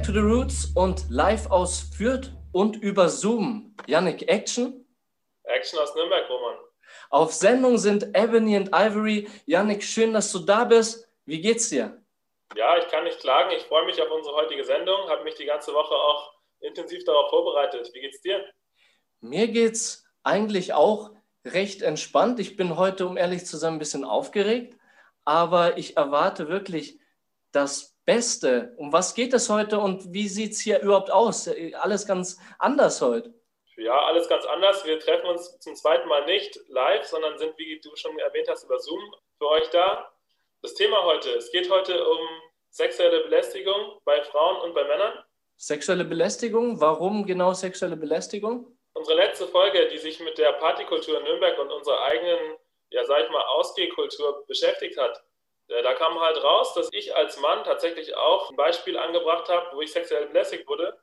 Back to the Roots und live aus Fürth und über Zoom. Yannick, Action? Action aus Nürnberg, Roman. Auf Sendung sind Ebony und Ivory. Yannick, schön, dass du da bist. Wie geht's dir? Ja, ich kann nicht klagen. Ich freue mich auf unsere heutige Sendung. Habe mich die ganze Woche auch intensiv darauf vorbereitet. Wie geht's dir? Mir geht's eigentlich auch recht entspannt. Ich bin heute, um ehrlich zu sein, ein bisschen aufgeregt, aber ich erwarte wirklich das Beste. Um was geht es heute und wie sieht es hier überhaupt aus? Alles ganz anders heute. Ja, alles ganz anders. Wir treffen uns zum zweiten Mal nicht live, sondern sind, wie du schon erwähnt hast, über Zoom für euch da. Das Thema heute, es geht heute um sexuelle Belästigung bei Frauen und bei Männern. Sexuelle Belästigung? Warum genau sexuelle Belästigung? Unsere letzte Folge, die sich mit der Partykultur in Nürnberg und unserer eigenen, ja, sag ich mal, Ausgehkultur beschäftigt hat, da kam halt raus, dass ich als Mann tatsächlich auch ein Beispiel angebracht habe, wo ich sexuell belästigt wurde.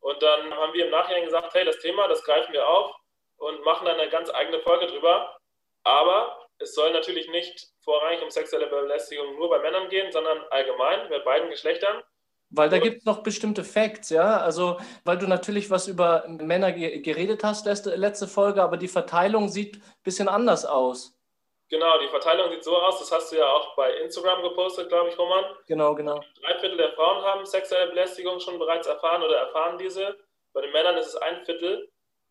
Und dann haben wir im Nachhinein gesagt, hey, das Thema, das greifen wir auf und machen dann eine ganz eigene Folge drüber. Aber es soll natürlich nicht vorrangig um sexuelle Belästigung nur bei Männern gehen, sondern allgemein bei beiden Geschlechtern. Weil da gibt es noch bestimmte Facts, ja. Also, weil du natürlich was über Männer geredet hast, letzte, letzte Folge, aber die Verteilung sieht ein bisschen anders aus. Genau, die Verteilung sieht so aus, das hast du ja auch bei Instagram gepostet, glaube ich, Roman. Genau, genau. Drei Viertel der Frauen haben sexuelle Belästigung schon bereits erfahren oder erfahren diese. Bei den Männern ist es ein Viertel.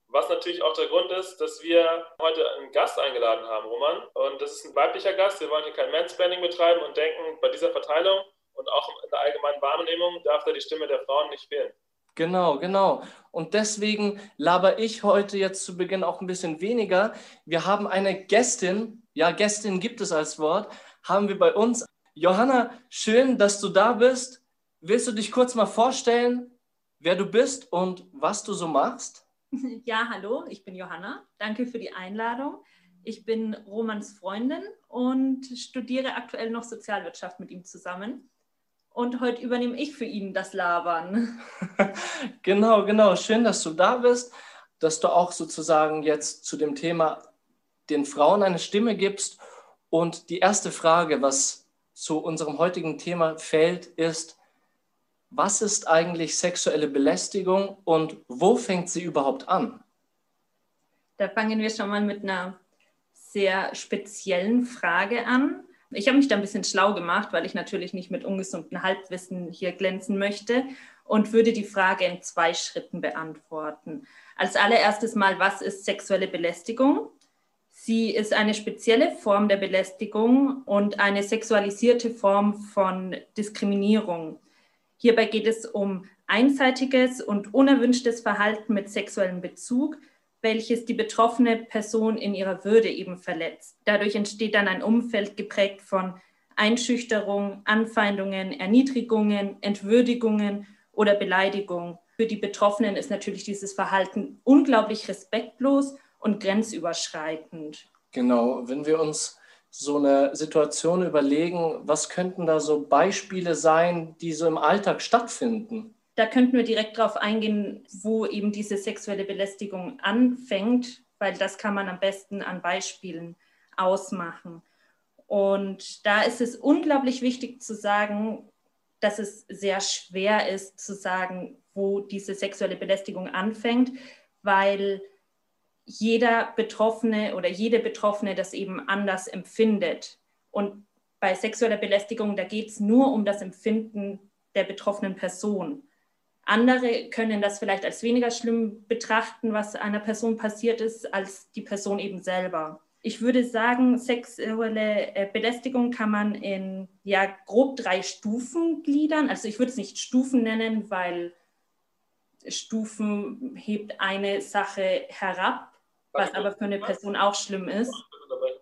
Was natürlich auch der Grund ist, dass wir heute einen Gast eingeladen haben, Roman. Und das ist ein weiblicher Gast. Wir wollen hier kein Mansplaining betreiben und denken, bei dieser Verteilung und auch in der allgemeinen Wahrnehmung darf da die Stimme der Frauen nicht fehlen. Genau, genau. Und deswegen laber ich heute jetzt zu Beginn auch ein bisschen weniger. Wir haben eine Gästin, ja, Gästin gibt es als Wort, haben wir bei uns. Johanna, schön, dass du da bist. Willst du dich kurz mal vorstellen, wer du bist und was du so machst? Ja, hallo, ich bin Johanna. Danke für die Einladung. Ich bin Romans Freundin und studiere aktuell noch Sozialwirtschaft mit ihm zusammen. Und heute übernehme ich für ihn das Labern. genau, genau. Schön, dass du da bist, dass du auch sozusagen jetzt zu dem Thema den Frauen eine Stimme gibst. Und die erste Frage, was zu unserem heutigen Thema fällt, ist, was ist eigentlich sexuelle Belästigung und wo fängt sie überhaupt an? Da fangen wir schon mal mit einer sehr speziellen Frage an. Ich habe mich da ein bisschen schlau gemacht, weil ich natürlich nicht mit ungesundem Halbwissen hier glänzen möchte und würde die Frage in zwei Schritten beantworten. Als allererstes mal, was ist sexuelle Belästigung? Sie ist eine spezielle Form der Belästigung und eine sexualisierte Form von Diskriminierung. Hierbei geht es um einseitiges und unerwünschtes Verhalten mit sexuellem Bezug, welches die betroffene Person in ihrer Würde eben verletzt. Dadurch entsteht dann ein Umfeld geprägt von Einschüchterung, Anfeindungen, Erniedrigungen, Entwürdigungen oder Beleidigung. Für die Betroffenen ist natürlich dieses Verhalten unglaublich respektlos und grenzüberschreitend. Genau, wenn wir uns so eine Situation überlegen, was könnten da so Beispiele sein, die so im Alltag stattfinden? Da könnten wir direkt darauf eingehen, wo eben diese sexuelle Belästigung anfängt, weil das kann man am besten an Beispielen ausmachen. Und da ist es unglaublich wichtig zu sagen, dass es sehr schwer ist zu sagen, wo diese sexuelle Belästigung anfängt, weil jeder Betroffene oder jede Betroffene das eben anders empfindet. Und bei sexueller Belästigung, da geht es nur um das Empfinden der betroffenen Person. Andere können das vielleicht als weniger schlimm betrachten, was einer Person passiert ist, als die Person eben selber. Ich würde sagen, sexuelle äh, Belästigung kann man in ja, grob drei Stufen gliedern. Also ich würde es nicht Stufen nennen, weil Stufen hebt eine Sache herab was aber für eine Person auch schlimm ist.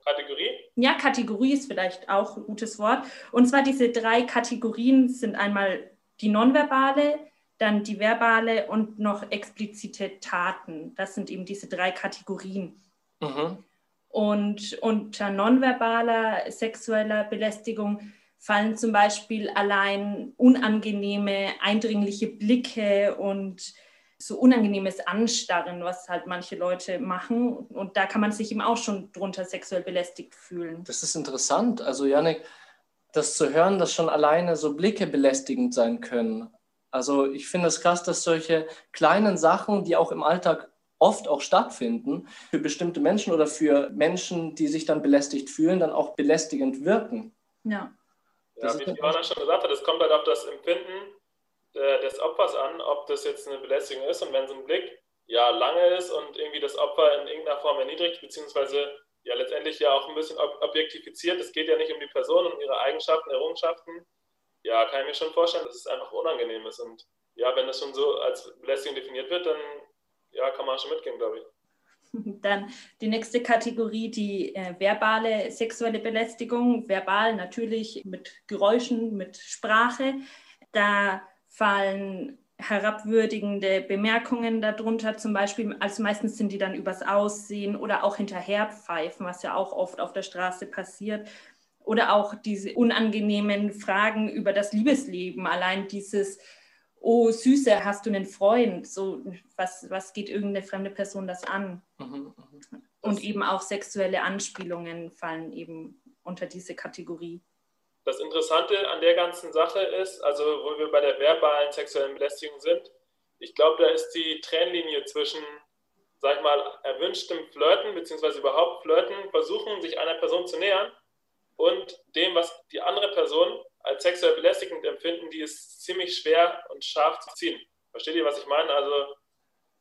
Kategorie? Ja, Kategorie ist vielleicht auch ein gutes Wort. Und zwar diese drei Kategorien sind einmal die nonverbale, dann die verbale und noch explizite Taten. Das sind eben diese drei Kategorien. Mhm. Und unter nonverbaler sexueller Belästigung fallen zum Beispiel allein unangenehme, eindringliche Blicke und so unangenehmes Anstarren, was halt manche Leute machen. Und da kann man sich eben auch schon drunter sexuell belästigt fühlen. Das ist interessant. Also, Janik, das zu hören, dass schon alleine so Blicke belästigend sein können. Also ich finde es krass, dass solche kleinen Sachen, die auch im Alltag oft auch stattfinden, für bestimmte Menschen oder für Menschen, die sich dann belästigt fühlen, dann auch belästigend wirken. Ja. Ja, wie Johanna schon gesagt hat, es kommt halt auf das Empfinden des Opfers an, ob das jetzt eine Belästigung ist und wenn so ein Blick ja lange ist und irgendwie das Opfer in irgendeiner Form erniedrigt, beziehungsweise ja letztendlich ja auch ein bisschen objektifiziert, es geht ja nicht um die Person und ihre Eigenschaften, Errungenschaften, ja, kann ich mir schon vorstellen, dass es einfach unangenehm ist und ja, wenn das schon so als Belästigung definiert wird, dann ja, kann man schon mitgehen, glaube ich. Dann die nächste Kategorie, die äh, verbale sexuelle Belästigung. Verbal natürlich mit Geräuschen, mit Sprache. Da fallen herabwürdigende Bemerkungen darunter, zum Beispiel, also meistens sind die dann übers Aussehen oder auch hinterherpfeifen, was ja auch oft auf der Straße passiert. Oder auch diese unangenehmen Fragen über das Liebesleben, allein dieses, oh Süße, hast du einen Freund? So, was, was geht irgendeine fremde Person das an? Mhm, mh. Und eben auch sexuelle Anspielungen fallen eben unter diese Kategorie. Das Interessante an der ganzen Sache ist, also wo wir bei der verbalen sexuellen Belästigung sind, ich glaube, da ist die Trennlinie zwischen, sag ich mal, erwünschtem Flirten, beziehungsweise überhaupt Flirten, versuchen, sich einer Person zu nähern und dem, was die andere Person als sexuell belästigend empfinden, die ist ziemlich schwer und scharf zu ziehen. Versteht ihr, was ich meine? Also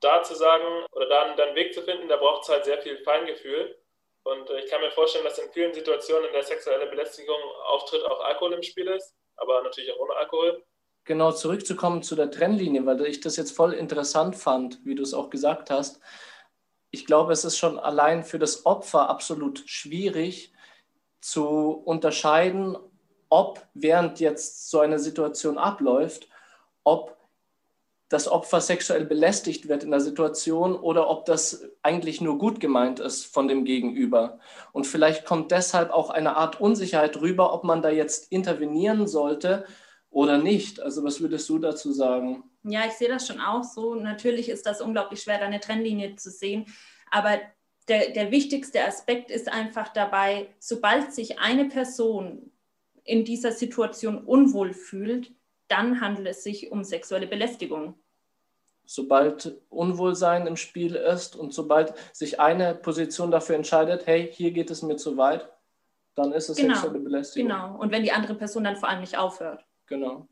da zu sagen oder da einen Weg zu finden, da braucht es halt sehr viel Feingefühl. Und äh, ich kann mir vorstellen, dass in vielen Situationen, in der sexuelle Belästigung auftritt, auch Alkohol im Spiel ist, aber natürlich auch ohne Alkohol. Genau, zurückzukommen zu der Trennlinie, weil ich das jetzt voll interessant fand, wie du es auch gesagt hast. Ich glaube, es ist schon allein für das Opfer absolut schwierig zu unterscheiden, ob während jetzt so eine Situation abläuft, ob das Opfer sexuell belästigt wird in der Situation oder ob das eigentlich nur gut gemeint ist von dem Gegenüber. Und vielleicht kommt deshalb auch eine Art Unsicherheit rüber, ob man da jetzt intervenieren sollte oder nicht. Also was würdest du dazu sagen? Ja, ich sehe das schon auch so. Natürlich ist das unglaublich schwer, da eine Trennlinie zu sehen. Aber der, der wichtigste Aspekt ist einfach dabei, sobald sich eine Person in dieser Situation unwohl fühlt, dann handelt es sich um sexuelle Belästigung. Sobald Unwohlsein im Spiel ist und sobald sich eine Position dafür entscheidet, hey, hier geht es mir zu weit, dann ist es genau, sexuelle Belästigung. Genau, und wenn die andere Person dann vor allem nicht aufhört. Genau.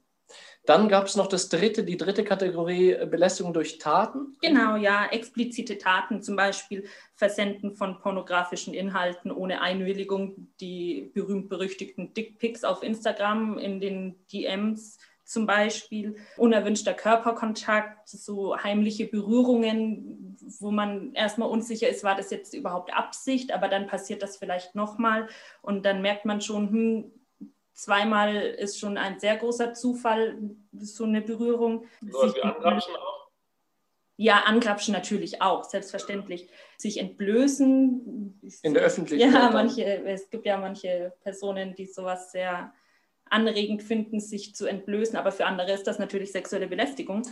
Dann gab es noch das dritte, die dritte Kategorie äh, Belästigung durch Taten. Genau, ja, explizite Taten, zum Beispiel Versenden von pornografischen Inhalten ohne Einwilligung, die berühmt-berüchtigten Dickpics auf Instagram in den DMs zum Beispiel, unerwünschter Körperkontakt, so heimliche Berührungen, wo man erstmal unsicher ist, war das jetzt überhaupt Absicht, aber dann passiert das vielleicht nochmal und dann merkt man schon, hm, zweimal ist schon ein sehr großer Zufall, so eine Berührung. So wie Angrapschen auch? Ja, Angrapschen natürlich auch, selbstverständlich. Sich entblößen. In der Öffentlichkeit. Ja, manche, es gibt ja manche Personen, die sowas sehr anregend finden, sich zu entblößen, aber für andere ist das natürlich sexuelle Belästigung.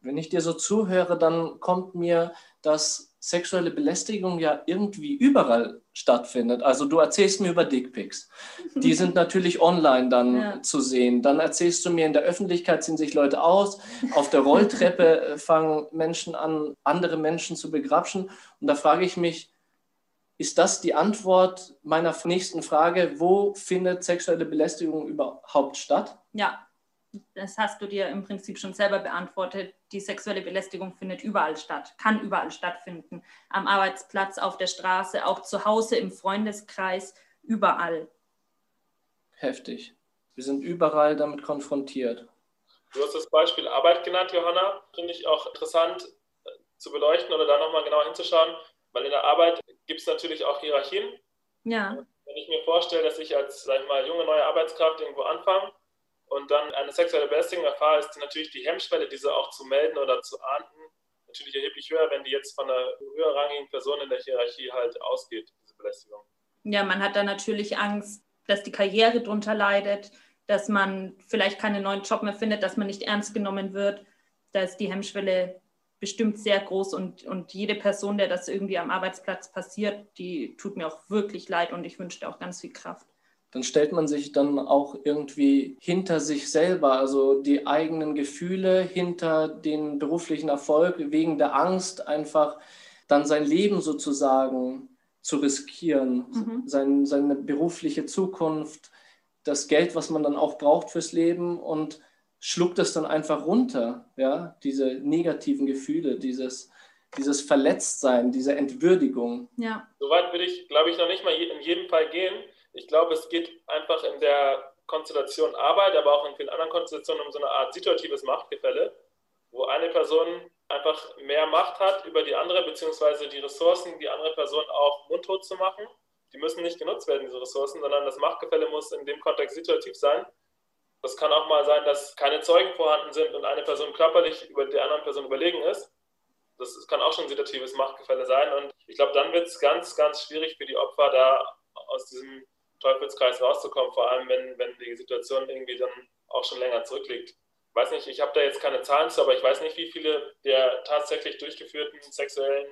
Wenn ich dir so zuhöre, dann kommt mir, dass sexuelle Belästigung ja irgendwie überall stattfindet. Also du erzählst mir über Dickpics. Die sind natürlich online dann ja. zu sehen. Dann erzählst du mir, in der Öffentlichkeit ziehen sich Leute aus. Auf der Rolltreppe fangen Menschen an, andere Menschen zu begrapschen. Und da frage ich mich, ist das die Antwort meiner nächsten Frage? Wo findet sexuelle Belästigung überhaupt statt? Ja, das hast du dir im Prinzip schon selber beantwortet. Die sexuelle Belästigung findet überall statt, kann überall stattfinden. Am Arbeitsplatz, auf der Straße, auch zu Hause, im Freundeskreis, überall. Heftig. Wir sind überall damit konfrontiert. Du hast das Beispiel Arbeit genannt, Johanna. Finde ich auch interessant äh, zu beleuchten oder da nochmal genau hinzuschauen. Weil in der Arbeit gibt es natürlich auch Hierarchien. Ja. Wenn ich mir vorstelle, dass ich als, sag ich mal, junge neue Arbeitskraft irgendwo anfange und dann eine sexuelle Belästigung erfahre, ist natürlich die Hemmschwelle, diese auch zu melden oder zu ahnden, natürlich erheblich höher, wenn die jetzt von einer höherrangigen Person in der Hierarchie halt ausgeht, diese Belästigung. Ja, man hat da natürlich Angst, dass die Karriere drunter leidet, dass man vielleicht keinen neuen Job mehr findet, dass man nicht ernst genommen wird. Da ist die Hemmschwelle bestimmt sehr groß und, und jede Person, der das irgendwie am Arbeitsplatz passiert, die tut mir auch wirklich leid und ich wünsche dir auch ganz viel Kraft. dann stellt man sich dann auch irgendwie hinter sich selber, also die eigenen Gefühle hinter den beruflichen Erfolg wegen der Angst einfach dann sein Leben sozusagen zu riskieren, mhm. sein, seine berufliche Zukunft, das Geld, was man dann auch braucht fürs Leben und schluckt es dann einfach runter, ja, diese negativen Gefühle, dieses, dieses Verletztsein, diese Entwürdigung. Ja. Soweit würde ich, glaube ich, noch nicht mal in jedem Fall gehen. Ich glaube, es geht einfach in der Konstellation Arbeit, aber auch in vielen anderen Konstellationen um so eine Art situatives Machtgefälle, wo eine Person einfach mehr Macht hat über die andere, beziehungsweise die Ressourcen, die andere Person auch mundtot zu machen. Die müssen nicht genutzt werden, diese Ressourcen, sondern das Machtgefälle muss in dem Kontext situativ sein. Das kann auch mal sein, dass keine Zeugen vorhanden sind und eine Person körperlich über der anderen Person überlegen ist. Das kann auch schon ein situatives Machtgefälle sein. Und ich glaube, dann wird es ganz, ganz schwierig für die Opfer, da aus diesem Teufelskreis rauszukommen, vor allem wenn, wenn die Situation irgendwie dann auch schon länger zurückliegt. Ich weiß nicht, ich habe da jetzt keine Zahlen zu, aber ich weiß nicht, wie viele der tatsächlich durchgeführten sexuellen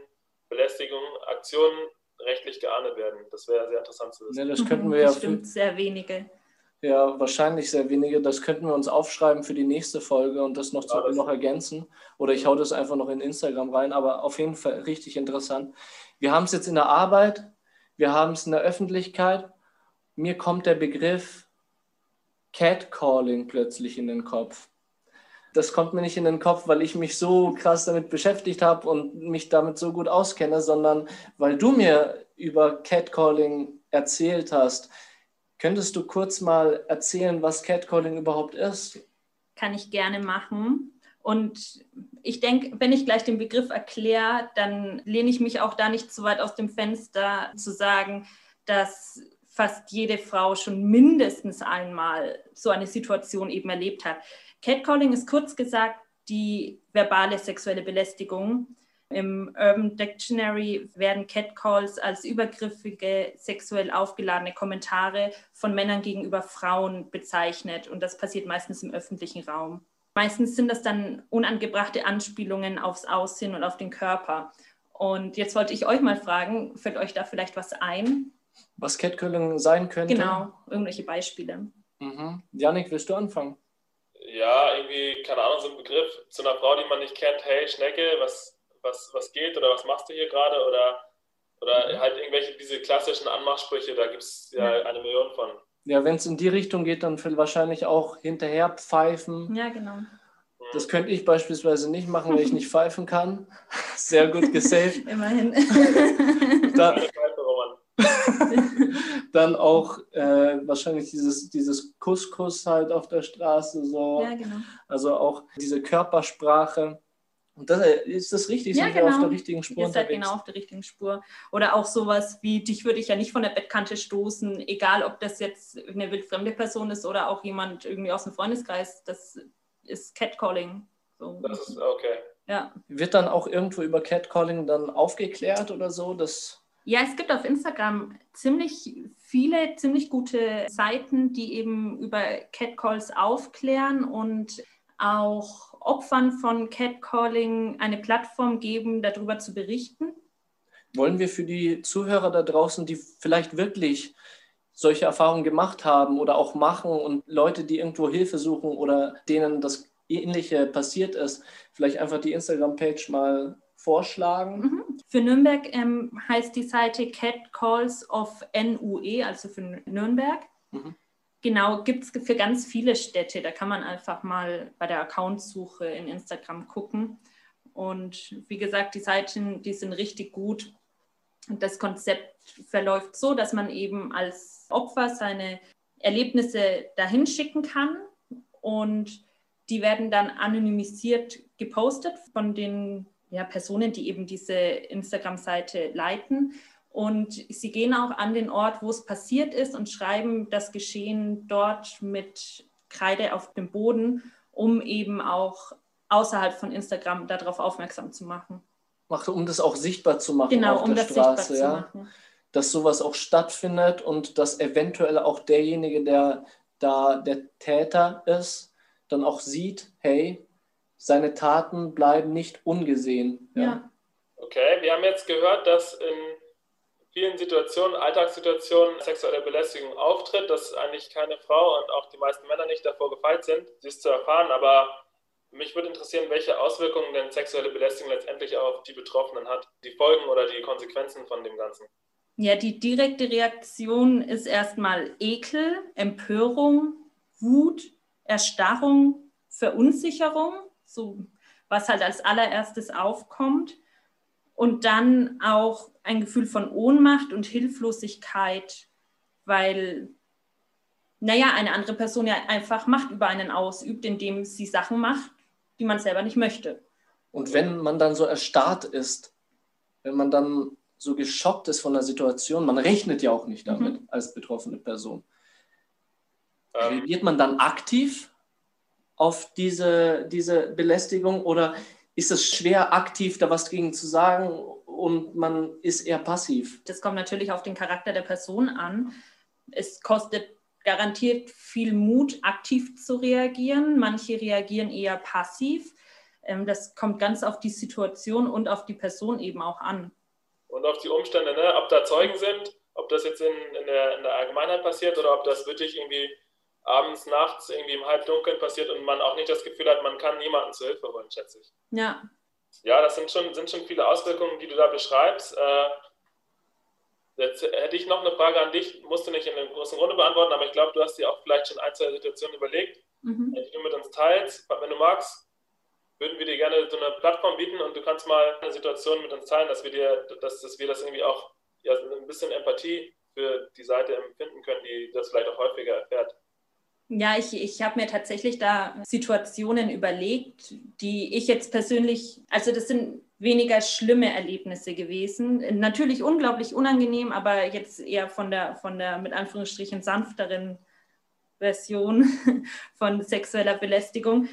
Belästigungen, Aktionen rechtlich geahndet werden. Das wäre sehr interessant zu wissen. Ja, das könnten wir ja. Bestimmt sehr wenige. Ja, wahrscheinlich sehr wenige. Das könnten wir uns aufschreiben für die nächste Folge und das noch, zu, ja, noch ergänzen. Oder ich hau das einfach noch in Instagram rein, aber auf jeden Fall richtig interessant. Wir haben es jetzt in der Arbeit, wir haben es in der Öffentlichkeit. Mir kommt der Begriff Catcalling plötzlich in den Kopf. Das kommt mir nicht in den Kopf, weil ich mich so krass damit beschäftigt habe und mich damit so gut auskenne, sondern weil du mir über Catcalling erzählt hast. Könntest du kurz mal erzählen, was Catcalling überhaupt ist? Kann ich gerne machen. Und ich denke, wenn ich gleich den Begriff erkläre, dann lehne ich mich auch da nicht zu weit aus dem Fenster zu sagen, dass fast jede Frau schon mindestens einmal so eine Situation eben erlebt hat. Catcalling ist kurz gesagt die verbale sexuelle Belästigung. Im Urban Dictionary werden Catcalls als übergriffige, sexuell aufgeladene Kommentare von Männern gegenüber Frauen bezeichnet und das passiert meistens im öffentlichen Raum. Meistens sind das dann unangebrachte Anspielungen aufs Aussehen und auf den Körper. Und jetzt wollte ich euch mal fragen, fällt euch da vielleicht was ein? Was Catcalling sein könnte? Genau, irgendwelche Beispiele. Mhm. Janik, willst du anfangen? Ja, irgendwie, keine Ahnung, so ein Begriff zu einer Frau, die man nicht kennt, hey Schnecke, was, was, was geht oder was machst du hier gerade? Oder, oder mhm. halt irgendwelche, diese klassischen Anmachsprüche, da gibt es ja, ja eine Million von. Ja, wenn es in die Richtung geht, dann wahrscheinlich auch hinterher pfeifen. Ja, genau. Das könnte ich beispielsweise nicht machen, weil ich nicht pfeifen kann. Sehr gut gesaved. Immerhin. dann, dann auch äh, wahrscheinlich dieses, dieses Kuss-Kuss halt auf der Straße. So. Ja, genau. Also auch diese Körpersprache. Und das, äh, ist das richtig? Ja, Sind genau. wir auf der richtigen Spur Ihr seid genau auf der richtigen Spur. Oder auch sowas wie, dich würde ich ja nicht von der Bettkante stoßen, egal ob das jetzt eine wildfremde Person ist oder auch jemand irgendwie aus dem Freundeskreis. Das ist Catcalling. So. Das ist okay. Ja. Wird dann auch irgendwo über Catcalling dann aufgeklärt oder so? Das ja, es gibt auf Instagram ziemlich viele, ziemlich gute Seiten, die eben über Catcalls aufklären und auch Opfern von Catcalling eine Plattform geben, darüber zu berichten? Wollen wir für die Zuhörer da draußen, die vielleicht wirklich solche Erfahrungen gemacht haben oder auch machen und Leute, die irgendwo Hilfe suchen oder denen das Ähnliche passiert ist, vielleicht einfach die Instagram-Page mal vorschlagen? Mhm. Für Nürnberg ähm, heißt die Seite Cat Calls of NUE, also für Nürnberg. Mhm. Genau, gibt es für ganz viele Städte. Da kann man einfach mal bei der Accountsuche in Instagram gucken. Und wie gesagt, die Seiten, die sind richtig gut. Das Konzept verläuft so, dass man eben als Opfer seine Erlebnisse dahin schicken kann und die werden dann anonymisiert gepostet von den ja, Personen, die eben diese Instagram-Seite leiten. Und sie gehen auch an den Ort, wo es passiert ist und schreiben das Geschehen dort mit Kreide auf dem Boden, um eben auch außerhalb von Instagram darauf aufmerksam zu machen. Macht, um das auch sichtbar zu machen genau, auf um der das Straße, sichtbar ja. zu machen. Dass sowas auch stattfindet und dass eventuell auch derjenige, der da der Täter ist, dann auch sieht, hey, seine Taten bleiben nicht ungesehen. Ja. ja. Okay, wir haben jetzt gehört, dass in vielen Situationen, Alltagssituationen sexuelle Belästigung auftritt, dass eigentlich keine Frau und auch die meisten Männer nicht davor gefeit sind, dies zu erfahren. Aber mich würde interessieren, welche Auswirkungen denn sexuelle Belästigung letztendlich auf die Betroffenen hat, die Folgen oder die Konsequenzen von dem Ganzen. Ja, die direkte Reaktion ist erstmal Ekel, Empörung, Wut, Erstarrung, Verunsicherung, so was halt als allererstes aufkommt. Und dann auch ein Gefühl von Ohnmacht und Hilflosigkeit, weil, naja, eine andere Person ja einfach Macht über einen ausübt, indem sie Sachen macht, die man selber nicht möchte. Und wenn man dann so erstarrt ist, wenn man dann so geschockt ist von der Situation, man rechnet ja auch nicht damit mhm. als betroffene Person. Ähm. Reagiert man dann aktiv auf diese, diese Belästigung oder ist es schwer, aktiv da was dagegen zu sagen und man ist eher passiv? Das kommt natürlich auf den Charakter der Person an. Es kostet garantiert viel Mut, aktiv zu reagieren. Manche reagieren eher passiv. Ähm, das kommt ganz auf die Situation und auf die Person eben auch an. Und auf die Umstände, ne? ob da Zeugen sind, ob das jetzt in, in, der, in der Allgemeinheit passiert oder ob das wirklich irgendwie abends, nachts, irgendwie im Halbdunkeln passiert und man auch nicht das Gefühl hat, man kann niemanden zur Hilfe holen, schätze ich. Ja. Ja, das sind schon, sind schon viele Auswirkungen, die du da beschreibst. Äh, Jetzt hätte ich noch eine Frage an dich, musst du nicht in der großen Runde beantworten, aber ich glaube, du hast dir auch vielleicht schon ein, zwei Situationen überlegt, mhm. die du mit uns teilst. Wenn du magst, würden wir dir gerne so eine Plattform bieten und du kannst mal eine Situation mit uns teilen, dass wir dir, dass, dass wir das irgendwie auch ja, ein bisschen Empathie für die Seite empfinden können, die das vielleicht auch häufiger erfährt. Ja, ich, ich habe mir tatsächlich da Situationen überlegt, die ich jetzt persönlich, also das sind weniger schlimme Erlebnisse gewesen. Natürlich unglaublich unangenehm, aber jetzt eher von der, von der mit Anführungsstrichen sanfteren Version von sexueller Belästigung.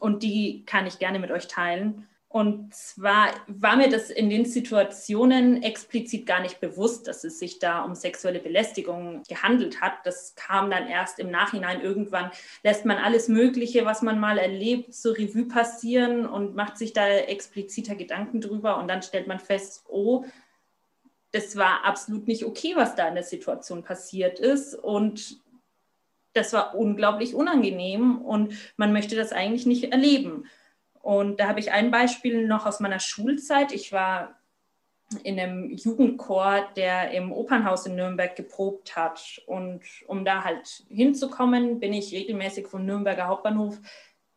Und die kann ich gerne mit euch teilen. Und zwar war mir das in den Situationen explizit gar nicht bewusst, dass es sich da um sexuelle Belästigung gehandelt hat. Das kam dann erst im Nachhinein. Irgendwann lässt man alles Mögliche, was man mal erlebt, zur Revue passieren und macht sich da expliziter Gedanken drüber. Und dann stellt man fest, oh, das war absolut nicht okay, was da in der Situation passiert ist. Und das war unglaublich unangenehm und man möchte das eigentlich nicht erleben. Und da habe ich ein Beispiel noch aus meiner Schulzeit. Ich war in einem Jugendchor, der im Opernhaus in Nürnberg geprobt hat. Und um da halt hinzukommen, bin ich regelmäßig vom Nürnberger Hauptbahnhof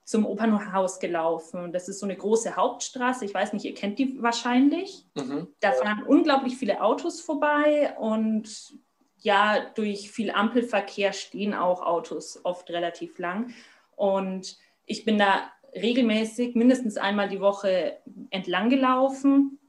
zum Opernhaus gelaufen. Das ist so eine große Hauptstraße. Ich weiß nicht, ihr kennt die wahrscheinlich. Mhm. Da fahren unglaublich viele Autos vorbei und ja, durch viel Ampelverkehr stehen auch Autos oft relativ lang. Und ich bin da regelmäßig mindestens einmal die Woche entlang gelaufen.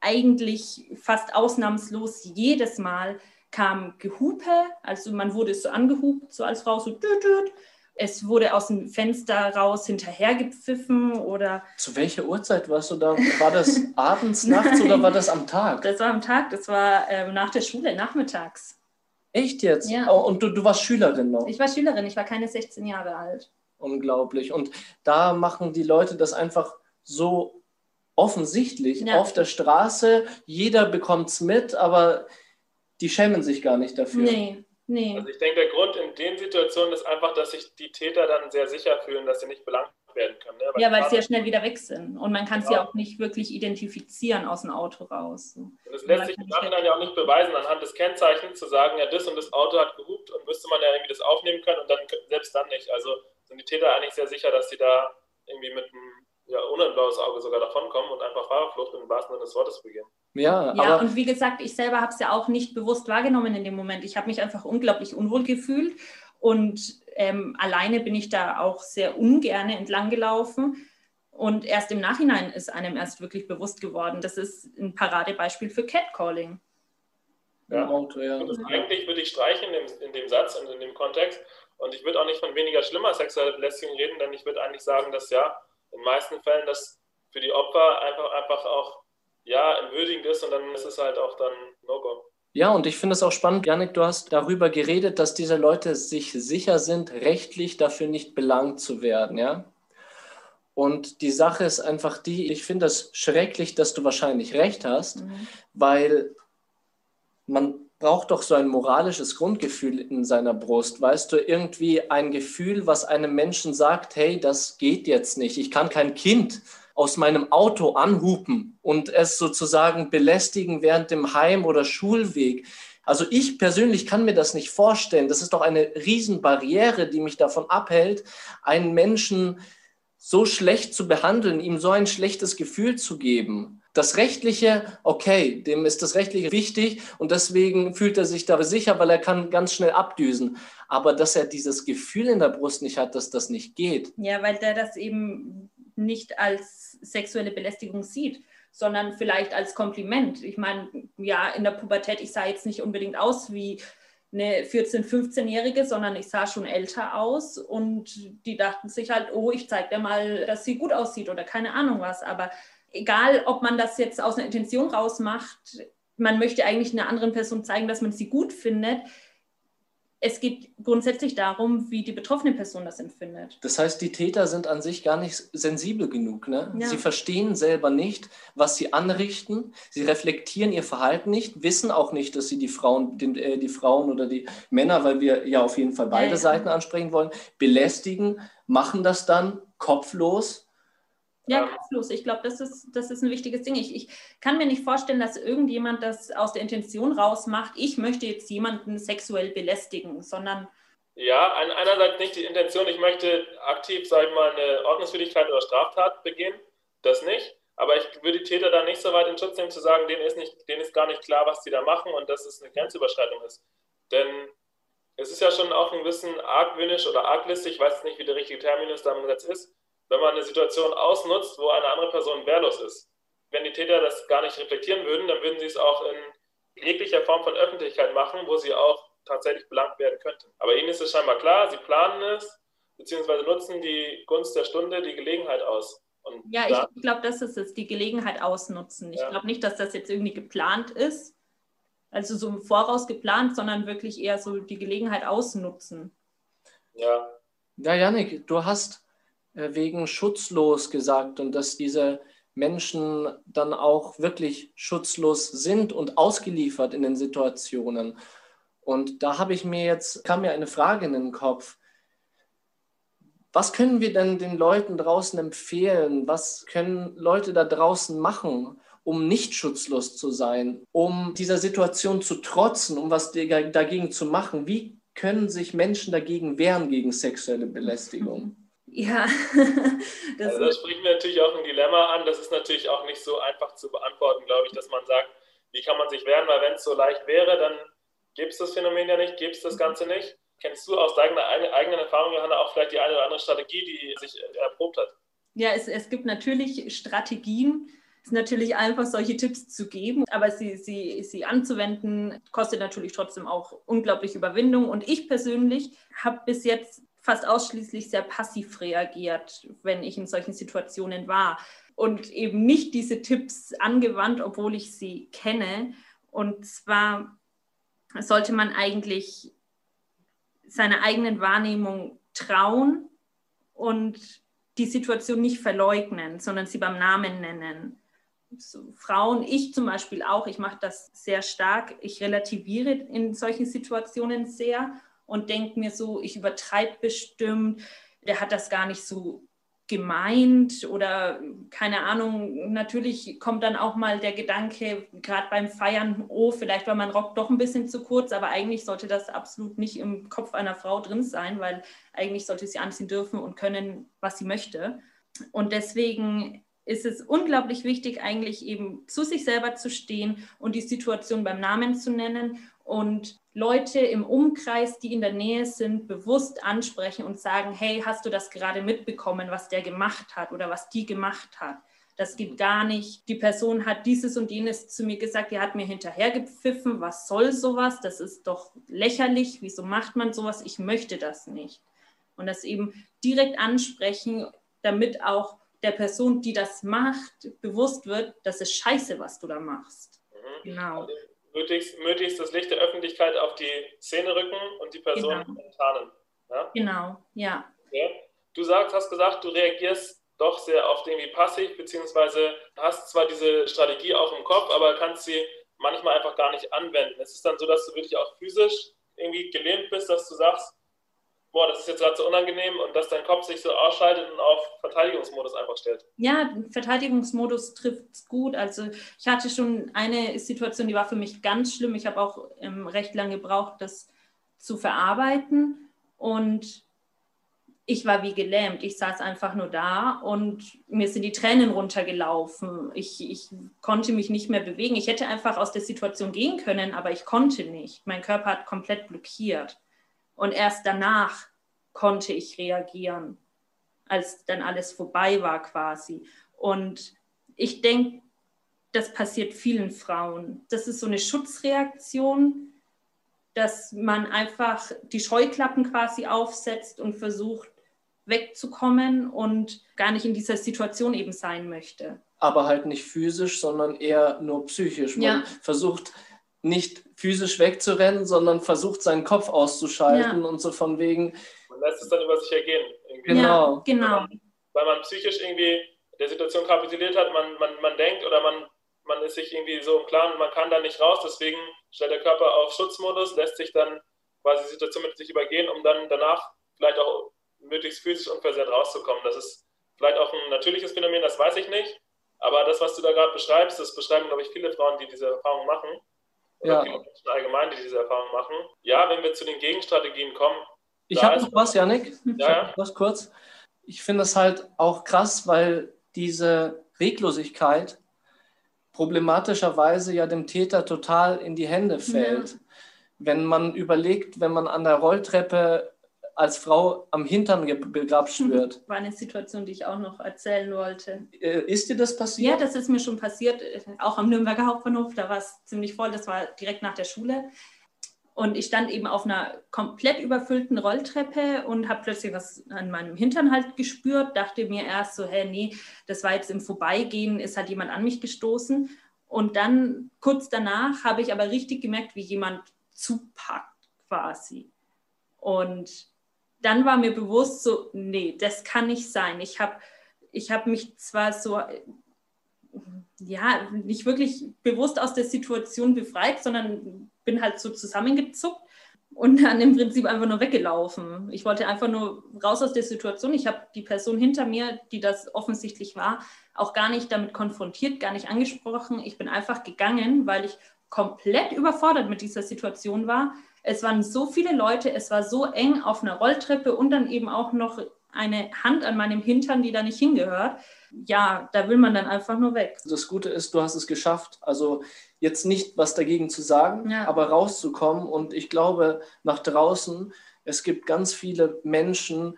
Eigentlich fast ausnahmslos jedes Mal kam Gehupe, also man wurde so angehupt, so als Frau, so düt, düt. Es wurde aus dem Fenster raus hinterher gepfiffen oder. Zu welcher Uhrzeit warst du da? War das abends, nachts oder war das am Tag? Das war am Tag, das war äh, nach der Schule, nachmittags. Echt jetzt? Ja. Oh, und du, du warst Schülerin noch? Ich war Schülerin, ich war keine 16 Jahre alt unglaublich. Und da machen die Leute das einfach so offensichtlich ja. auf der Straße. Jeder bekommt es mit, aber die schämen sich gar nicht dafür. Nee. Nee. Also ich denke, der Grund in den Situationen ist einfach, dass sich die Täter dann sehr sicher fühlen, dass sie nicht belangt werden können. Ne? Weil ja, weil sie ja schnell wieder weg sind. Und man kann genau. sie auch nicht wirklich identifizieren aus dem Auto raus. Und es lässt sich im Nachhinein ja auch nicht beweisen, anhand des Kennzeichens zu sagen, ja, das und das Auto hat gehupt und müsste man ja irgendwie das aufnehmen können und dann selbst dann nicht. Also sind die Täter eigentlich sehr sicher, dass sie da irgendwie mit einem ja, ohne ein blaues Auge sogar davonkommen und einfach Fahrerflucht im wahrsten Sinne des Wortes begehen. Ja, ja und wie gesagt, ich selber habe es ja auch nicht bewusst wahrgenommen in dem Moment. Ich habe mich einfach unglaublich unwohl gefühlt und ähm, alleine bin ich da auch sehr ungern entlang gelaufen. Und erst im Nachhinein ist einem erst wirklich bewusst geworden, das ist ein Paradebeispiel für Catcalling. Ja, Auto, ja. Und eigentlich würde ich streichen in dem, in dem Satz und in dem Kontext, und ich würde auch nicht von weniger schlimmer sexueller Belästigung reden, denn ich würde eigentlich sagen, dass ja in den meisten Fällen das für die Opfer einfach, einfach auch ja, entwürdigend ist und dann ist es halt auch dann No-Go. Ja, und ich finde es auch spannend, Janik, du hast darüber geredet, dass diese Leute sich sicher sind, rechtlich dafür nicht belangt zu werden, ja? Und die Sache ist einfach die, ich finde es schrecklich, dass du wahrscheinlich recht hast, mhm. weil man braucht doch so ein moralisches Grundgefühl in seiner Brust, weißt du, irgendwie ein Gefühl, was einem Menschen sagt, hey, das geht jetzt nicht. Ich kann kein Kind aus meinem Auto anhupen und es sozusagen belästigen während dem Heim- oder Schulweg. Also ich persönlich kann mir das nicht vorstellen. Das ist doch eine Riesenbarriere, die mich davon abhält, einen Menschen so schlecht zu behandeln, ihm so ein schlechtes Gefühl zu geben. Das Rechtliche, okay, dem ist das Rechtliche wichtig und deswegen fühlt er sich da sicher, weil er kann ganz schnell abdüsen. Aber dass er dieses Gefühl in der Brust nicht hat, dass das nicht geht. Ja, weil der das eben nicht als sexuelle Belästigung sieht, sondern vielleicht als Kompliment. Ich meine, ja, in der Pubertät, ich sah jetzt nicht unbedingt aus wie eine 14-, 15-Jährige, sondern ich sah schon älter aus und die dachten sich halt, oh, ich zeige dir mal, dass sie gut aussieht oder keine Ahnung was. Aber egal, ob man das jetzt aus einer Intention rausmacht, man möchte eigentlich einer anderen Person zeigen, dass man sie gut findet es geht grundsätzlich darum, wie die betroffene Person das empfindet. Das heißt, die Täter sind an sich gar nicht sensibel genug. Ne? Ja. Sie verstehen selber nicht, was sie anrichten. Sie reflektieren ihr Verhalten nicht, wissen auch nicht, dass sie die Frauen, den, äh, die Frauen oder die Männer, weil wir ja auf jeden Fall beide ja, ja. Seiten ansprechen wollen, belästigen, machen das dann kopflos ja, kopflos. Ich glaube, das ist, das ist ein wichtiges Ding. Ich, ich kann mir nicht vorstellen, dass irgendjemand das aus der Intention rausmacht, ich möchte jetzt jemanden sexuell belästigen, sondern. Ja, einerseits nicht die Intention, ich möchte aktiv, sage ich mal, eine Ordnungswidrigkeit oder Straftat begehen. Das nicht. Aber ich würde die Täter dann nicht so weit in Schutz nehmen, zu sagen, denen ist, nicht, denen ist gar nicht klar, was sie da machen und dass es eine Grenzüberschreitung ist. Denn es ist ja schon auch ein bisschen argwöhnisch oder arglistig, ich weiß nicht, wie der richtige Terminus da im Gesetz ist, wenn man eine Situation ausnutzt, wo eine andere Person wehrlos ist. Wenn die Täter das gar nicht reflektieren würden, dann würden sie es auch in jeglicher Form von Öffentlichkeit machen, wo sie auch tatsächlich belangt werden könnten. Aber ihnen ist es scheinbar klar, sie planen es, beziehungsweise nutzen die Gunst der Stunde, die Gelegenheit aus. Und ja, ich glaube, das ist es, die Gelegenheit ausnutzen. Ich ja. glaube nicht, dass das jetzt irgendwie geplant ist, also so im Voraus geplant, sondern wirklich eher so die Gelegenheit ausnutzen. Ja. Ja, Janik, du hast wegen schutzlos gesagt und dass diese Menschen dann auch wirklich schutzlos sind und ausgeliefert in den Situationen. Und da habe ich mir jetzt, kam mir eine Frage in den Kopf. Was können wir denn den Leuten draußen empfehlen? Was können Leute da draußen machen, um nicht schutzlos zu sein, um dieser Situation zu trotzen, um was dagegen zu machen? Wie können sich Menschen dagegen wehren gegen sexuelle Belästigung? Ja, das, also das spricht mir natürlich auch ein Dilemma an. Das ist natürlich auch nicht so einfach zu beantworten, glaube ich, dass man sagt, wie kann man sich wehren, weil wenn es so leicht wäre, dann gibt es das Phänomen ja nicht, gibt es das Ganze nicht. Kennst du aus deiner eigenen Erfahrung, Johanna, auch vielleicht die eine oder andere Strategie, die sich erprobt hat? Ja, es, es gibt natürlich Strategien. Es ist natürlich einfach, solche Tipps zu geben, aber sie, sie, sie anzuwenden, kostet natürlich trotzdem auch unglaublich Überwindung. Und ich persönlich habe bis jetzt fast ausschließlich sehr passiv reagiert, wenn ich in solchen Situationen war und eben nicht diese Tipps angewandt, obwohl ich sie kenne. Und zwar sollte man eigentlich seiner eigenen Wahrnehmung trauen und die Situation nicht verleugnen, sondern sie beim Namen nennen. So, Frauen, ich zum Beispiel auch, ich mache das sehr stark, ich relativiere in solchen Situationen sehr und denke mir so, ich übertreibe bestimmt, der hat das gar nicht so gemeint oder keine Ahnung, natürlich kommt dann auch mal der Gedanke, gerade beim Feiern, oh, vielleicht war mein Rock doch ein bisschen zu kurz, aber eigentlich sollte das absolut nicht im Kopf einer Frau drin sein, weil eigentlich sollte sie anziehen dürfen und können, was sie möchte. Und deswegen ist es unglaublich wichtig, eigentlich eben zu sich selber zu stehen und die Situation beim Namen zu nennen und Leute im Umkreis, die in der Nähe sind, bewusst ansprechen und sagen, hey, hast du das gerade mitbekommen, was der gemacht hat oder was die gemacht hat? Das geht gar nicht. Die Person hat dieses und jenes zu mir gesagt, die hat mir hinterhergepfiffen, was soll sowas? Das ist doch lächerlich, wieso macht man sowas? Ich möchte das nicht. Und das eben direkt ansprechen, damit auch der Person, die das macht, bewusst wird, das ist scheiße, was du da machst. Mhm. Genau möglichst, möglichst das Licht der Öffentlichkeit auf die Szene rücken und die Person genau. enttarnen. Ja? Genau, ja. ja. Du sagst, hast gesagt, du reagierst doch sehr oft irgendwie passiv, beziehungsweise hast zwar diese Strategie auch im Kopf, aber kannst sie manchmal einfach gar nicht anwenden. Es ist dann so, dass du wirklich auch physisch irgendwie gelähmt bist, dass du sagst, boah, das ist jetzt gerade so unangenehm und dass dein Kopf sich so ausschaltet und auf Verteidigungsmodus einfach stellt. Ja, Verteidigungsmodus trifft es gut. Also ich hatte schon eine Situation, die war für mich ganz schlimm. Ich habe auch ähm, recht lange gebraucht, das zu verarbeiten und ich war wie gelähmt. Ich saß einfach nur da und mir sind die Tränen runtergelaufen. Ich, ich konnte mich nicht mehr bewegen. Ich hätte einfach aus der Situation gehen können, aber ich konnte nicht. Mein Körper hat komplett blockiert. Und erst danach konnte ich reagieren, als dann alles vorbei war quasi. Und ich denke, das passiert vielen Frauen. Das ist so eine Schutzreaktion, dass man einfach die Scheuklappen quasi aufsetzt und versucht wegzukommen und gar nicht in dieser Situation eben sein möchte. Aber halt nicht physisch, sondern eher nur psychisch. Man ja. versucht nicht physisch wegzurennen, sondern versucht seinen Kopf auszuschalten ja. und so von wegen. Man lässt es dann über sich ergehen. Irgendwie. Genau, ja, genau. Weil man, weil man, psychisch irgendwie der Situation kapituliert hat, man, man, man denkt oder man, man ist sich irgendwie so im Klaren, man kann da nicht raus, deswegen stellt der Körper auf Schutzmodus, lässt sich dann quasi die Situation mit sich übergehen, um dann danach vielleicht auch möglichst physisch unversehrt rauszukommen. Das ist vielleicht auch ein natürliches Phänomen, das weiß ich nicht. Aber das, was du da gerade beschreibst, das beschreiben, glaube ich, viele Frauen, die diese Erfahrung machen. Oder ja. Menschen allgemein, die diese Erfahrung machen. Ja, wenn wir zu den Gegenstrategien kommen. Ich habe noch was, Janik. Ja. Was kurz. Ich finde es halt auch krass, weil diese Reglosigkeit problematischerweise ja dem Täter total in die Hände fällt. Ja. Wenn man überlegt, wenn man an der Rolltreppe als Frau am Hintern begrapscht wird. War eine Situation, die ich auch noch erzählen wollte. Äh, ist dir das passiert? Ja, das ist mir schon passiert, äh, auch am Nürnberger Hauptbahnhof. Da war es ziemlich voll, das war direkt nach der Schule. Und ich stand eben auf einer komplett überfüllten Rolltreppe und habe plötzlich was an meinem Hintern halt gespürt. Dachte mir erst so, hä, nee, das war jetzt im Vorbeigehen, ist halt jemand an mich gestoßen. Und dann kurz danach habe ich aber richtig gemerkt, wie jemand zupackt quasi. Und dann war mir bewusst so, nee, das kann nicht sein. Ich habe ich hab mich zwar so, ja, nicht wirklich bewusst aus der Situation befreit, sondern bin halt so zusammengezuckt und dann im Prinzip einfach nur weggelaufen. Ich wollte einfach nur raus aus der Situation. Ich habe die Person hinter mir, die das offensichtlich war, auch gar nicht damit konfrontiert, gar nicht angesprochen. Ich bin einfach gegangen, weil ich komplett überfordert mit dieser Situation war es waren so viele Leute, es war so eng auf einer Rolltreppe und dann eben auch noch eine Hand an meinem Hintern, die da nicht hingehört. Ja, da will man dann einfach nur weg. Das Gute ist, du hast es geschafft. Also jetzt nicht was dagegen zu sagen, ja. aber rauszukommen. Und ich glaube, nach draußen, es gibt ganz viele Menschen,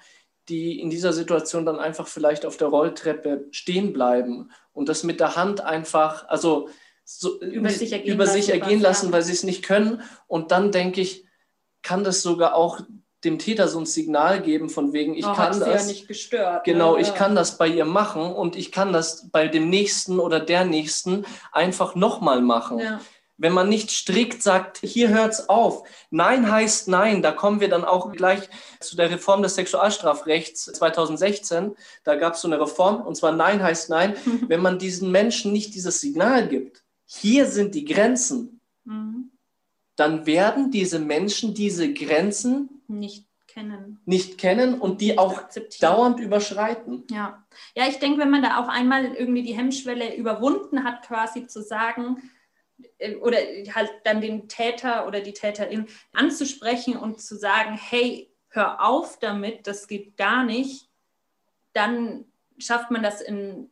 die in dieser Situation dann einfach vielleicht auf der Rolltreppe stehen bleiben und das mit der Hand einfach, also so, über sich ergehen über lassen, sich ergehen lassen weil sie es nicht können. Und dann denke ich, kann das sogar auch dem Täter so ein Signal geben von wegen, ich oh, kann das. Ja nicht gestört. Genau, ne? ich kann das bei ihr machen und ich kann das bei dem nächsten oder der nächsten einfach nochmal machen. Ja. Wenn man nicht strikt sagt, hier hört's auf. Nein heißt nein. Da kommen wir dann auch gleich zu der Reform des Sexualstrafrechts 2016. Da gab es so eine Reform und zwar Nein heißt nein. Wenn man diesen Menschen nicht dieses Signal gibt, hier sind die Grenzen, mhm. dann werden diese Menschen diese Grenzen nicht kennen. Nicht kennen und die auch dauernd überschreiten. Ja. ja, ich denke, wenn man da auch einmal irgendwie die Hemmschwelle überwunden hat, quasi zu sagen, äh, oder halt dann den Täter oder die Täterin anzusprechen und zu sagen, hey, hör auf damit, das geht gar nicht, dann schafft man das in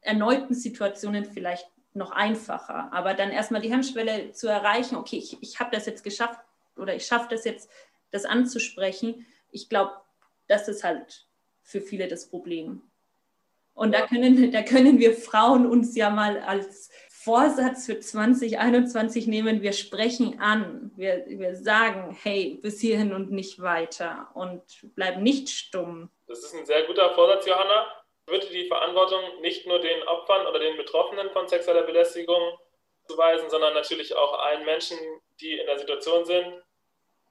erneuten Situationen vielleicht noch einfacher. Aber dann erstmal die Hemmschwelle zu erreichen, okay, ich, ich habe das jetzt geschafft oder ich schaffe das jetzt, das anzusprechen. Ich glaube, das ist halt für viele das Problem. Und da können, da können wir Frauen uns ja mal als Vorsatz für 2021 nehmen, wir sprechen an, wir, wir sagen, hey, bis hierhin und nicht weiter und bleiben nicht stumm. Das ist ein sehr guter Vorsatz, Johanna würde die Verantwortung nicht nur den Opfern oder den Betroffenen von sexueller Belästigung zuweisen, sondern natürlich auch allen Menschen, die in der Situation sind,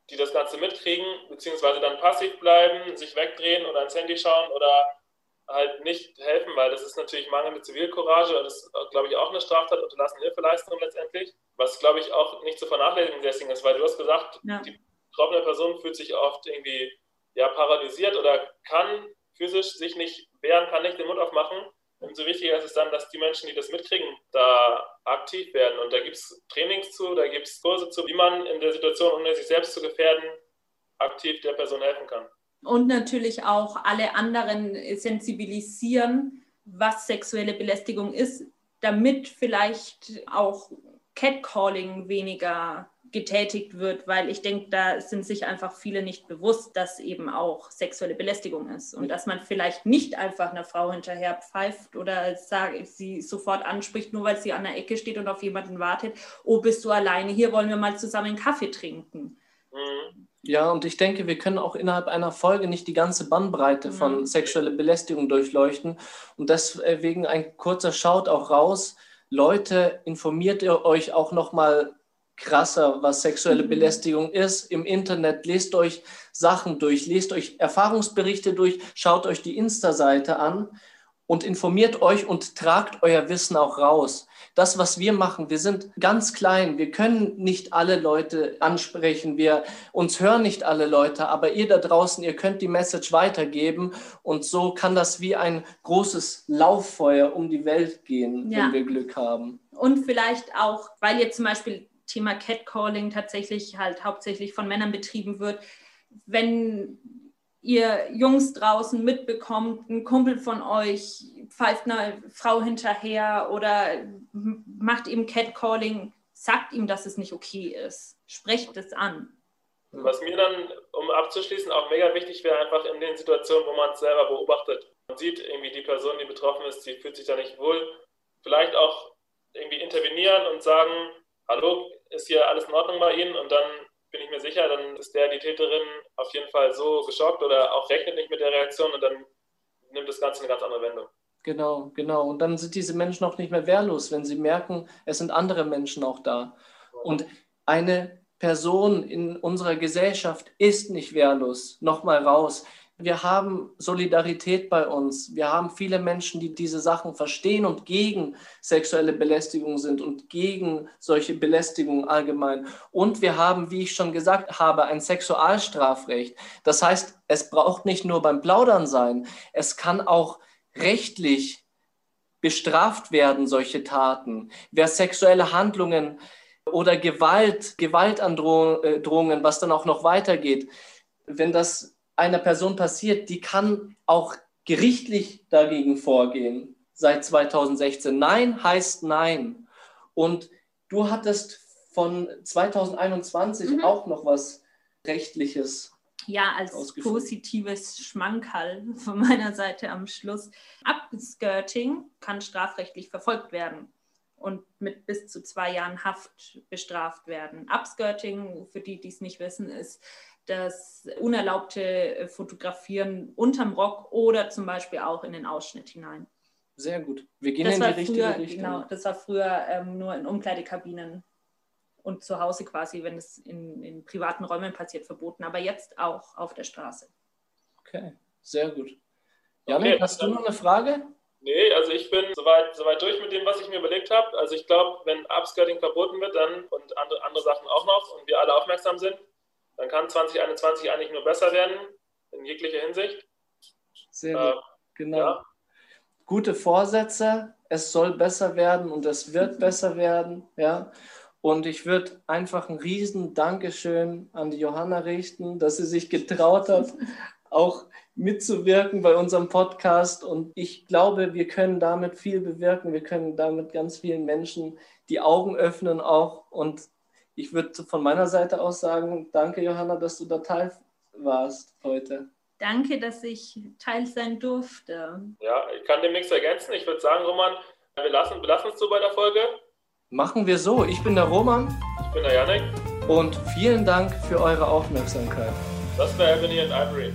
die das Ganze mitkriegen, beziehungsweise dann passiv bleiben, sich wegdrehen oder ins Handy schauen oder halt nicht helfen, weil das ist natürlich mangelnde Zivilcourage und das ist, glaube ich, auch eine Straftat, unterlassene Hilfeleistung letztendlich. was glaube ich auch nicht zu vernachlässigen ist, weil du hast gesagt, ja. die betroffene Person fühlt sich oft irgendwie ja, paralysiert oder kann physisch sich nicht wehren, kann nicht den Mund aufmachen. Umso wichtiger ist es dann, dass die Menschen, die das mitkriegen, da aktiv werden. Und da gibt es Trainings zu, da gibt es Kurse zu, wie man in der Situation, ohne sich selbst zu gefährden, aktiv der Person helfen kann. Und natürlich auch alle anderen sensibilisieren, was sexuelle Belästigung ist, damit vielleicht auch Catcalling weniger getätigt wird, weil ich denke, da sind sich einfach viele nicht bewusst, dass eben auch sexuelle Belästigung ist und dass man vielleicht nicht einfach einer Frau hinterher pfeift oder sagt, sie sofort anspricht, nur weil sie an der Ecke steht und auf jemanden wartet, oh, bist du alleine, hier wollen wir mal zusammen einen Kaffee trinken. Mhm. Ja, und ich denke, wir können auch innerhalb einer Folge nicht die ganze Bandbreite von mhm. sexueller Belästigung durchleuchten und deswegen ein kurzer Shout auch raus. Leute, informiert ihr euch auch nochmal krasser, was sexuelle mhm. Belästigung ist. Im Internet lest euch Sachen durch, lest euch Erfahrungsberichte durch, schaut euch die Insta-Seite an und informiert euch und tragt euer Wissen auch raus. Das, was wir machen, wir sind ganz klein. Wir können nicht alle Leute ansprechen. Wir, uns hören nicht alle Leute, aber ihr da draußen, ihr könnt die Message weitergeben und so kann das wie ein großes Lauffeuer um die Welt gehen, ja. wenn wir Glück haben. Und vielleicht auch, weil ihr zum Beispiel Thema Catcalling tatsächlich halt hauptsächlich von Männern betrieben wird. Wenn ihr Jungs draußen mitbekommt, ein Kumpel von euch pfeift eine Frau hinterher oder macht ihm Catcalling, sagt ihm, dass es nicht okay ist. Sprecht es an. Was mir dann, um abzuschließen, auch mega wichtig wäre, einfach in den Situationen, wo man es selber beobachtet. Man sieht irgendwie die Person, die betroffen ist, die fühlt sich da nicht wohl. Vielleicht auch irgendwie intervenieren und sagen, hallo, ist hier alles in Ordnung bei Ihnen? Und dann bin ich mir sicher, dann ist der, die Täterin, auf jeden Fall so geschockt oder auch rechnet nicht mit der Reaktion und dann nimmt das Ganze eine ganz andere Wendung. Genau, genau. Und dann sind diese Menschen auch nicht mehr wehrlos, wenn sie merken, es sind andere Menschen auch da. Und eine Person in unserer Gesellschaft ist nicht wehrlos. Nochmal raus wir haben Solidarität bei uns. Wir haben viele Menschen, die diese Sachen verstehen und gegen sexuelle Belästigung sind und gegen solche Belästigung allgemein. Und wir haben, wie ich schon gesagt habe, ein Sexualstrafrecht. Das heißt, es braucht nicht nur beim Plaudern sein, es kann auch rechtlich bestraft werden, solche Taten. Wer sexuelle Handlungen oder Gewalt, Gewaltandrohungen, was dann auch noch weitergeht, wenn das einer Person passiert, die kann auch gerichtlich dagegen vorgehen seit 2016. Nein heißt Nein. Und du hattest von 2021 mhm. auch noch was Rechtliches. Ja, als positives Schmankerl von meiner Seite am Schluss. Upskirting kann strafrechtlich verfolgt werden und mit bis zu zwei Jahren Haft bestraft werden. Upskirting, für die, die es nicht wissen, ist das unerlaubte äh, Fotografieren unterm Rock oder zum Beispiel auch in den Ausschnitt hinein. Sehr gut. Wir gehen das in die richtige früher, Richtung. Genau, das war früher ähm, nur in Umkleidekabinen und zu Hause quasi, wenn es in, in privaten Räumen passiert, verboten. Aber jetzt auch auf der Straße. Okay, sehr gut. Janik, okay, hast du noch eine Frage? Nee, also ich bin soweit, soweit durch mit dem, was ich mir überlegt habe. Also ich glaube, wenn Upskirting verboten wird dann und andere, andere Sachen auch noch und wir alle aufmerksam sind, dann kann 2021 eigentlich nur besser werden, in jeglicher Hinsicht. Sehr gut, äh, genau. Ja. Gute Vorsätze, es soll besser werden und es wird besser werden, ja. Und ich würde einfach ein riesen Dankeschön an die Johanna richten, dass sie sich getraut hat, auch mitzuwirken bei unserem Podcast. Und ich glaube, wir können damit viel bewirken. Wir können damit ganz vielen Menschen die Augen öffnen auch und ich würde von meiner Seite aus sagen, danke Johanna, dass du da Teil warst heute. Danke, dass ich Teil sein durfte. Ja, ich kann dem nichts ergänzen. Ich würde sagen, Roman, wir lassen, wir lassen es so bei der Folge. Machen wir so. Ich bin der Roman. Ich bin der Janik. Und vielen Dank für eure Aufmerksamkeit. Das war Ebony and Ivory.